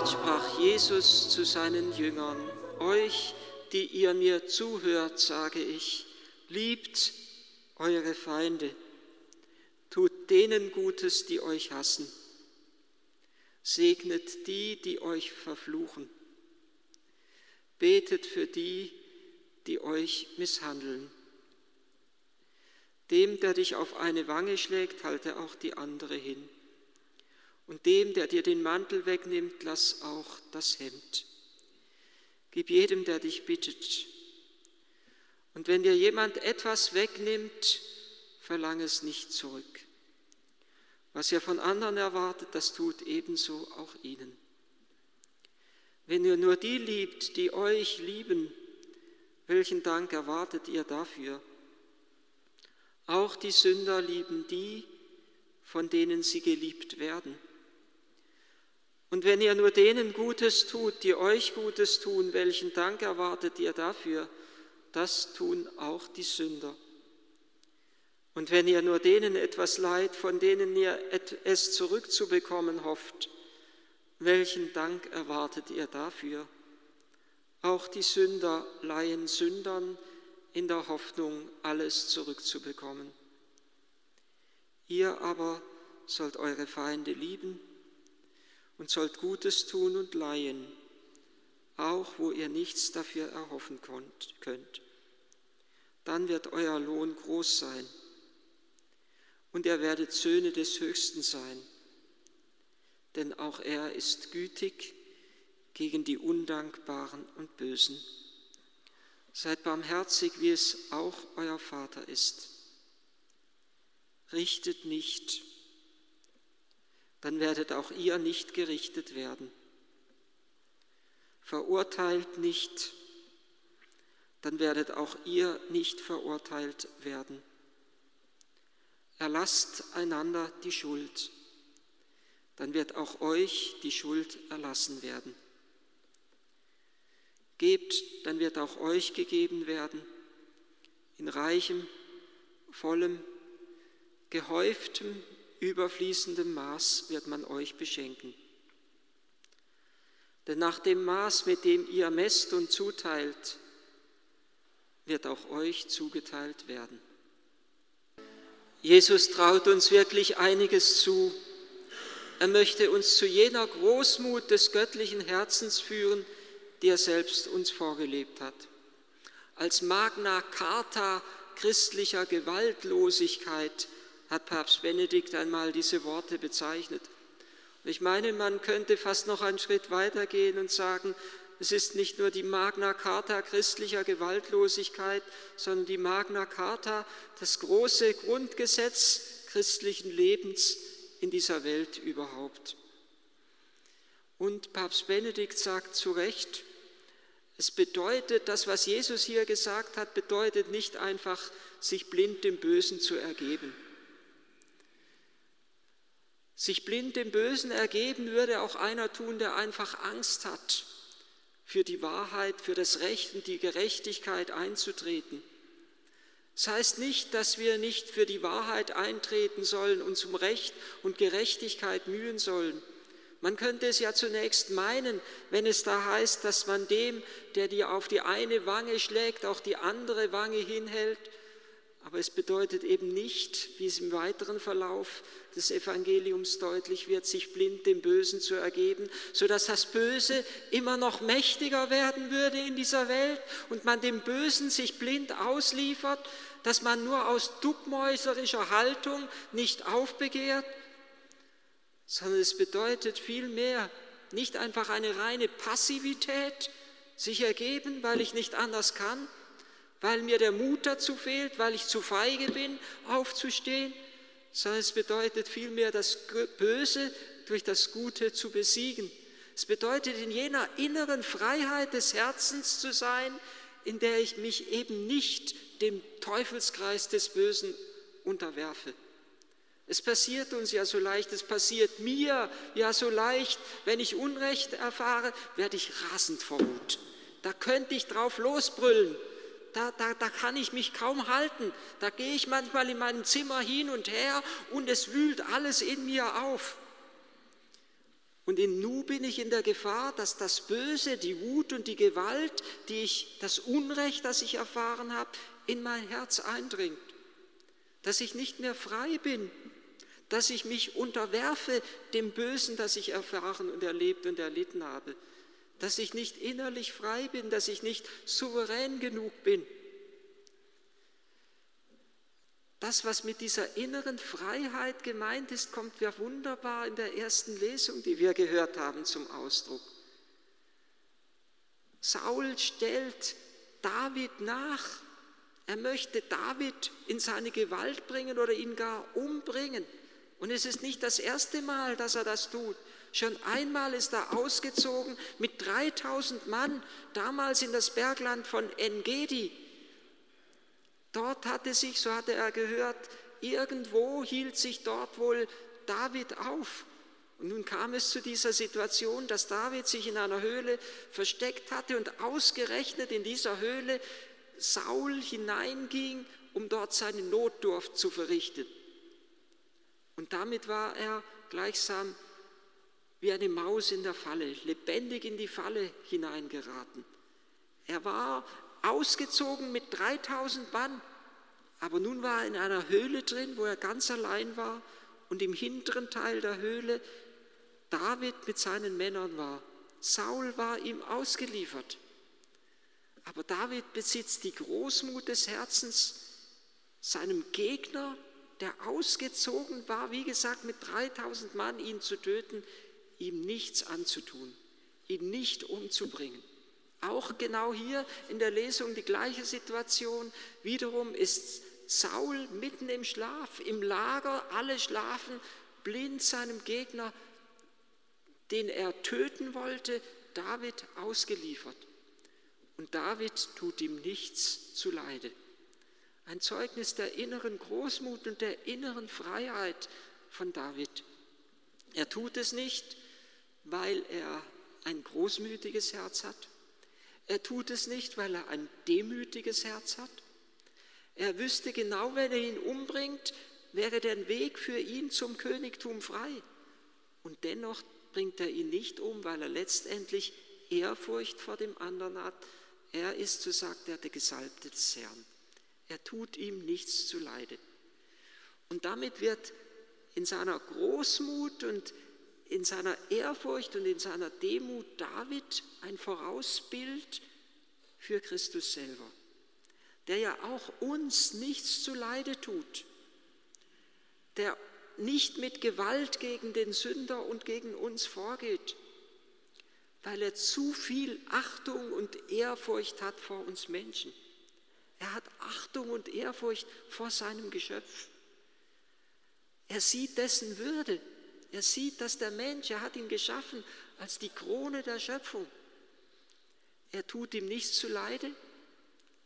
Zeit sprach Jesus zu seinen Jüngern, euch, die ihr mir zuhört, sage ich, liebt eure Feinde, tut denen Gutes, die euch hassen, segnet die, die euch verfluchen, betet für die, die euch misshandeln. Dem, der dich auf eine Wange schlägt, halte auch die andere hin. Und dem, der dir den Mantel wegnimmt, lass auch das Hemd. Gib jedem, der dich bittet. Und wenn dir jemand etwas wegnimmt, verlang es nicht zurück. Was ihr von anderen erwartet, das tut ebenso auch ihnen. Wenn ihr nur die liebt, die euch lieben, welchen Dank erwartet ihr dafür? Auch die Sünder lieben die, von denen sie geliebt werden. Und wenn ihr nur denen Gutes tut, die euch Gutes tun, welchen Dank erwartet ihr dafür? Das tun auch die Sünder. Und wenn ihr nur denen etwas leid, von denen ihr es zurückzubekommen hofft, welchen Dank erwartet ihr dafür? Auch die Sünder leihen Sündern in der Hoffnung, alles zurückzubekommen. Ihr aber sollt eure Feinde lieben und sollt Gutes tun und leihen, auch wo ihr nichts dafür erhoffen könnt. Dann wird euer Lohn groß sein und ihr werdet Söhne des Höchsten sein, denn auch er ist gütig gegen die Undankbaren und Bösen. Seid barmherzig, wie es auch euer Vater ist. Richtet nicht, dann werdet auch ihr nicht gerichtet werden. Verurteilt nicht, dann werdet auch ihr nicht verurteilt werden. Erlasst einander die Schuld, dann wird auch euch die Schuld erlassen werden. Gebt, dann wird auch euch gegeben werden, in reichem, vollem, gehäuftem, überfließendem Maß wird man euch beschenken. Denn nach dem Maß, mit dem ihr messt und zuteilt, wird auch euch zugeteilt werden. Jesus traut uns wirklich einiges zu. Er möchte uns zu jener Großmut des göttlichen Herzens führen, die er selbst uns vorgelebt hat. Als Magna Carta christlicher Gewaltlosigkeit hat Papst Benedikt einmal diese Worte bezeichnet. Ich meine, man könnte fast noch einen Schritt weitergehen und sagen, es ist nicht nur die Magna Carta christlicher Gewaltlosigkeit, sondern die Magna Carta, das große Grundgesetz christlichen Lebens in dieser Welt überhaupt. Und Papst Benedikt sagt zu Recht, es bedeutet, das, was Jesus hier gesagt hat, bedeutet nicht einfach, sich blind dem Bösen zu ergeben. Sich blind dem Bösen ergeben würde auch einer tun, der einfach Angst hat, für die Wahrheit, für das Recht und die Gerechtigkeit einzutreten. Das heißt nicht, dass wir nicht für die Wahrheit eintreten sollen und zum Recht und Gerechtigkeit mühen sollen. Man könnte es ja zunächst meinen, wenn es da heißt, dass man dem, der dir auf die eine Wange schlägt, auch die andere Wange hinhält. Aber es bedeutet eben nicht, wie es im weiteren Verlauf des Evangeliums deutlich wird, sich blind dem Bösen zu ergeben, sodass das Böse immer noch mächtiger werden würde in dieser Welt und man dem Bösen sich blind ausliefert, dass man nur aus duckmäuserischer Haltung nicht aufbegehrt, sondern es bedeutet vielmehr nicht einfach eine reine Passivität, sich ergeben, weil ich nicht anders kann, weil mir der Mut dazu fehlt, weil ich zu feige bin, aufzustehen, sondern es bedeutet vielmehr das Böse durch das Gute zu besiegen. Es bedeutet in jener inneren Freiheit des Herzens zu sein, in der ich mich eben nicht dem Teufelskreis des Bösen unterwerfe. Es passiert uns ja so leicht, es passiert mir ja so leicht. Wenn ich Unrecht erfahre, werde ich rasend vor Wut. Da könnte ich drauf losbrüllen. Da, da, da kann ich mich kaum halten. Da gehe ich manchmal in meinem Zimmer hin und her und es wühlt alles in mir auf. Und in Nu bin ich in der Gefahr, dass das Böse, die Wut und die Gewalt, die ich, das Unrecht, das ich erfahren habe, in mein Herz eindringt. Dass ich nicht mehr frei bin, dass ich mich unterwerfe dem Bösen, das ich erfahren und erlebt und erlitten habe. Dass ich nicht innerlich frei bin, dass ich nicht souverän genug bin. Das, was mit dieser inneren Freiheit gemeint ist, kommt ja wunderbar in der ersten Lesung, die wir gehört haben, zum Ausdruck. Saul stellt David nach. Er möchte David in seine Gewalt bringen oder ihn gar umbringen. Und es ist nicht das erste Mal, dass er das tut. Schon einmal ist er ausgezogen mit 3000 Mann, damals in das Bergland von Engedi. Dort hatte sich, so hatte er gehört, irgendwo hielt sich dort wohl David auf. Und nun kam es zu dieser Situation, dass David sich in einer Höhle versteckt hatte und ausgerechnet in dieser Höhle Saul hineinging, um dort seine Notdurft zu verrichten. Und damit war er gleichsam wie eine Maus in der Falle, lebendig in die Falle hineingeraten. Er war ausgezogen mit 3000 Mann. Aber nun war er in einer Höhle drin, wo er ganz allein war und im hinteren Teil der Höhle David mit seinen Männern war. Saul war ihm ausgeliefert. Aber David besitzt die Großmut des Herzens, seinem Gegner, der ausgezogen war, wie gesagt, mit 3000 Mann ihn zu töten, ihm nichts anzutun, ihn nicht umzubringen. Auch genau hier in der Lesung die gleiche Situation. Wiederum ist Saul mitten im Schlaf, im Lager, alle schlafen, blind seinem Gegner, den er töten wollte, David ausgeliefert. Und David tut ihm nichts zu Leide. Ein Zeugnis der inneren Großmut und der inneren Freiheit von David. Er tut es nicht, weil er ein großmütiges Herz hat, er tut es nicht, weil er ein demütiges Herz hat. Er wüsste genau, wenn er ihn umbringt, wäre der Weg für ihn zum Königtum frei. Und dennoch bringt er ihn nicht um, weil er letztendlich Ehrfurcht vor dem anderen hat. Er ist, so sagt er, der Gesalbte des Herrn. Er tut ihm nichts zu Leide. Und damit wird in seiner Großmut und in seiner Ehrfurcht und in seiner Demut David ein Vorausbild für Christus selber, der ja auch uns nichts zu Leide tut, der nicht mit Gewalt gegen den Sünder und gegen uns vorgeht, weil er zu viel Achtung und Ehrfurcht hat vor uns Menschen. Er hat Achtung und Ehrfurcht vor seinem Geschöpf. Er sieht dessen Würde. Er sieht, dass der Mensch, er hat ihn geschaffen als die Krone der Schöpfung. Er tut ihm nichts zu Leide.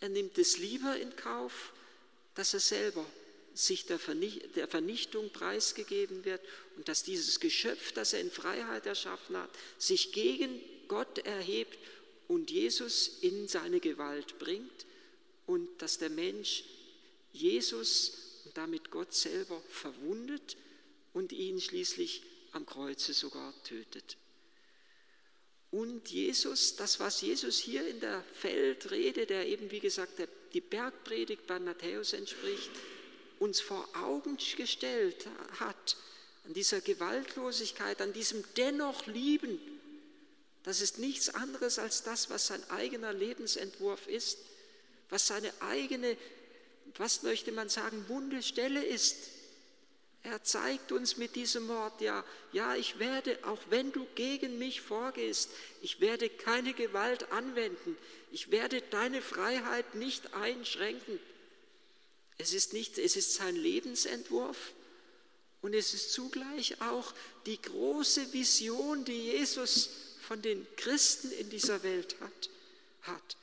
Er nimmt es lieber in Kauf, dass er selber sich der Vernichtung preisgegeben wird und dass dieses Geschöpf, das er in Freiheit erschaffen hat, sich gegen Gott erhebt und Jesus in seine Gewalt bringt und dass der Mensch Jesus und damit Gott selber verwundet und ihn schließlich am Kreuze sogar tötet. Und Jesus, das, was Jesus hier in der Feldrede, der eben, wie gesagt, die Bergpredigt bei Matthäus entspricht, uns vor Augen gestellt hat, an dieser Gewaltlosigkeit, an diesem dennoch Lieben, das ist nichts anderes als das, was sein eigener Lebensentwurf ist, was seine eigene, was möchte man sagen, wunde Stelle ist. Er zeigt uns mit diesem Wort, ja, ja, ich werde, auch wenn du gegen mich vorgehst, ich werde keine Gewalt anwenden. Ich werde deine Freiheit nicht einschränken. Es ist, nicht, es ist sein Lebensentwurf und es ist zugleich auch die große Vision, die Jesus von den Christen in dieser Welt hat. hat.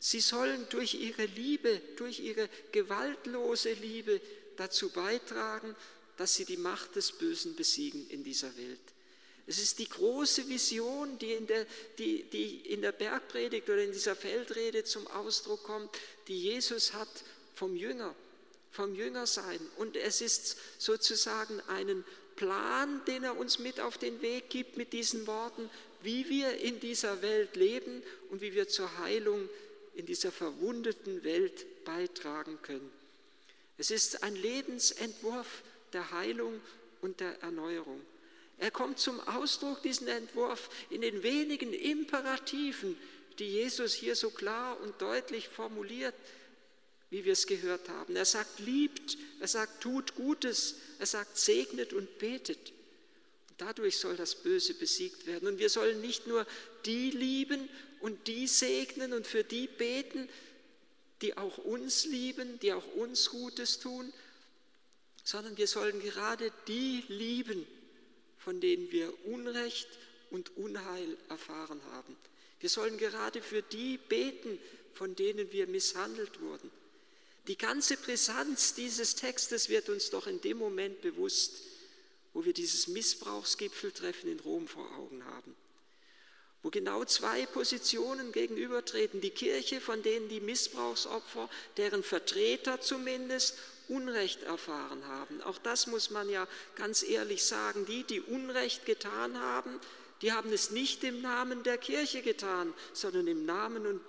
Sie sollen durch ihre Liebe, durch ihre gewaltlose Liebe dazu beitragen, dass sie die Macht des Bösen besiegen in dieser Welt. Es ist die große Vision, die in, der, die, die in der Bergpredigt oder in dieser Feldrede zum Ausdruck kommt, die Jesus hat vom Jünger, vom Jüngersein. Und es ist sozusagen einen Plan, den er uns mit auf den Weg gibt mit diesen Worten, wie wir in dieser Welt leben und wie wir zur Heilung in dieser verwundeten Welt beitragen können. Es ist ein Lebensentwurf der Heilung und der Erneuerung. Er kommt zum Ausdruck, diesen Entwurf, in den wenigen Imperativen, die Jesus hier so klar und deutlich formuliert, wie wir es gehört haben. Er sagt, liebt, er sagt, tut Gutes, er sagt, segnet und betet. Und dadurch soll das Böse besiegt werden. Und wir sollen nicht nur die lieben und die segnen und für die beten, die auch uns lieben, die auch uns Gutes tun, sondern wir sollen gerade die lieben, von denen wir Unrecht und Unheil erfahren haben. Wir sollen gerade für die beten, von denen wir misshandelt wurden. Die ganze Brisanz dieses Textes wird uns doch in dem Moment bewusst, wo wir dieses Missbrauchsgipfeltreffen in Rom vor Augen haben, wo genau zwei Positionen gegenübertreten. Die Kirche, von denen die Missbrauchsopfer, deren Vertreter zumindest, Unrecht erfahren haben. Auch das muss man ja ganz ehrlich sagen. Die, die Unrecht getan haben, die haben es nicht im Namen der Kirche getan, sondern im Namen und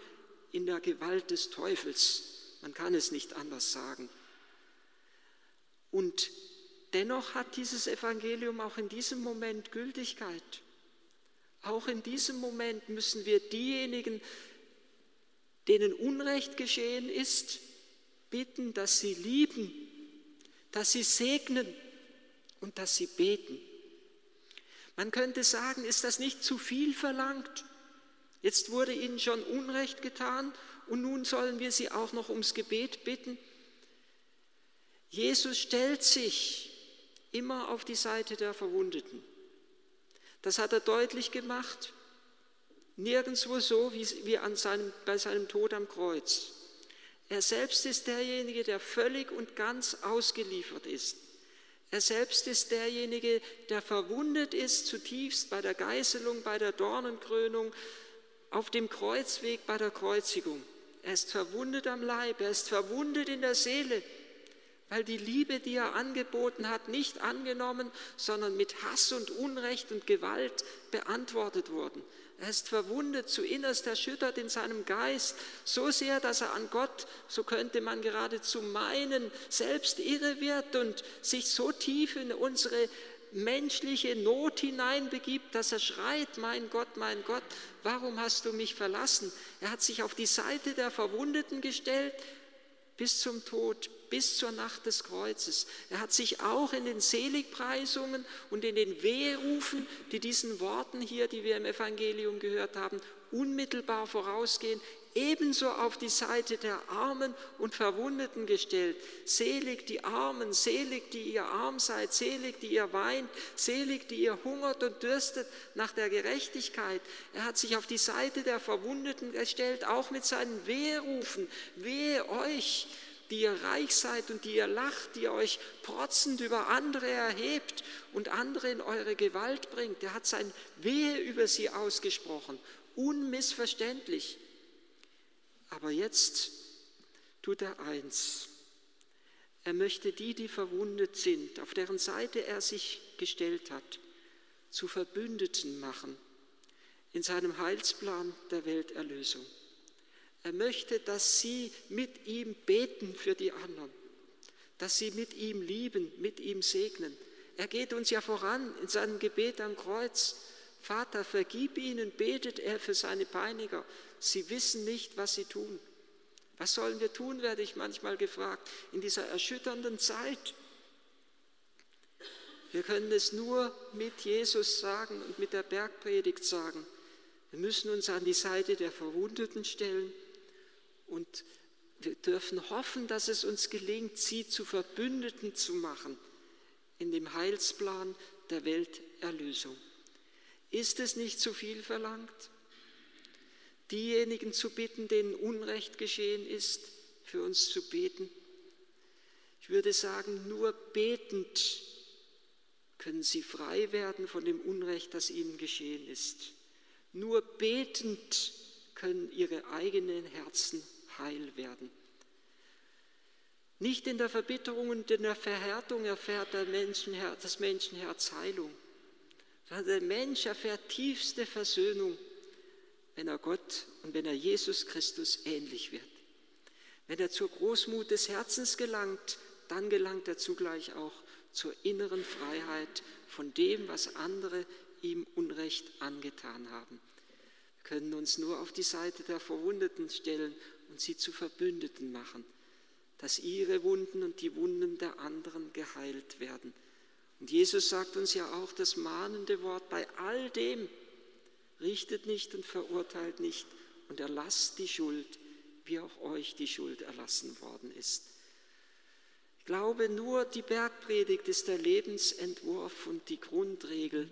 in der Gewalt des Teufels. Man kann es nicht anders sagen. Und dennoch hat dieses Evangelium auch in diesem Moment Gültigkeit. Auch in diesem Moment müssen wir diejenigen, denen Unrecht geschehen ist, bitten, dass sie lieben, dass sie segnen und dass sie beten. Man könnte sagen, ist das nicht zu viel verlangt? Jetzt wurde ihnen schon Unrecht getan und nun sollen wir sie auch noch ums Gebet bitten. Jesus stellt sich immer auf die Seite der Verwundeten. Das hat er deutlich gemacht, nirgendwo so wie, an seinem, bei seinem Tod am Kreuz. Er selbst ist derjenige, der völlig und ganz ausgeliefert ist. Er selbst ist derjenige, der verwundet ist zutiefst bei der Geißelung, bei der Dornenkrönung, auf dem Kreuzweg, bei der Kreuzigung. Er ist verwundet am Leib, er ist verwundet in der Seele, weil die Liebe, die er angeboten hat, nicht angenommen, sondern mit Hass und Unrecht und Gewalt beantwortet wurden. Er ist verwundet, zu innerst erschüttert in seinem Geist, so sehr, dass er an Gott, so könnte man geradezu meinen, selbst irre wird und sich so tief in unsere menschliche Not hineinbegibt, dass er schreit, mein Gott, mein Gott, warum hast du mich verlassen? Er hat sich auf die Seite der Verwundeten gestellt bis zum Tod, bis zur Nacht des Kreuzes. Er hat sich auch in den Seligpreisungen und in den Wehrufen, die diesen Worten hier, die wir im Evangelium gehört haben, unmittelbar vorausgehen, ebenso auf die Seite der Armen und Verwundeten gestellt. Selig die Armen, selig die ihr arm seid, selig die ihr weint, selig die ihr hungert und dürstet nach der Gerechtigkeit. Er hat sich auf die Seite der Verwundeten gestellt, auch mit seinen Wehrufen. Wehe euch, die ihr reich seid und die ihr lacht, die ihr euch protzend über andere erhebt und andere in eure Gewalt bringt. Er hat sein Wehe über sie ausgesprochen, unmissverständlich. Aber jetzt tut er eins. Er möchte die, die verwundet sind, auf deren Seite er sich gestellt hat, zu Verbündeten machen in seinem Heilsplan der Welterlösung. Er möchte, dass sie mit ihm beten für die anderen, dass sie mit ihm lieben, mit ihm segnen. Er geht uns ja voran in seinem Gebet am Kreuz. Vater, vergib ihnen, betet er für seine Peiniger. Sie wissen nicht, was sie tun. Was sollen wir tun, werde ich manchmal gefragt, in dieser erschütternden Zeit. Wir können es nur mit Jesus sagen und mit der Bergpredigt sagen. Wir müssen uns an die Seite der Verwundeten stellen und wir dürfen hoffen, dass es uns gelingt, sie zu Verbündeten zu machen in dem Heilsplan der Welterlösung. Ist es nicht zu viel verlangt? Diejenigen zu bitten, denen Unrecht geschehen ist, für uns zu beten? Ich würde sagen, nur betend können sie frei werden von dem Unrecht, das ihnen geschehen ist. Nur betend können ihre eigenen Herzen heil werden. Nicht in der Verbitterung und in der Verhärtung erfährt der Menschenher das Menschenherz Heilung, sondern der Mensch erfährt tiefste Versöhnung, wenn er Gott und wenn er Jesus Christus ähnlich wird. Wenn er zur Großmut des Herzens gelangt, dann gelangt er zugleich auch zur inneren Freiheit von dem, was andere ihm Unrecht angetan haben. Wir können uns nur auf die Seite der Verwundeten stellen und sie zu Verbündeten machen, dass ihre Wunden und die Wunden der anderen geheilt werden. Und Jesus sagt uns ja auch das mahnende Wort bei all dem, richtet nicht und verurteilt nicht und erlasst die Schuld, wie auch euch die Schuld erlassen worden ist. Ich glaube, nur die Bergpredigt ist der Lebensentwurf und die Grundregel,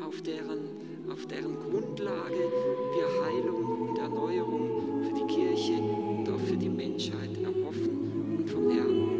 auf deren, auf deren Grundlage wir Heilung und Erneuerung für die Kirche und auch für die Menschheit erhoffen und vom Herrn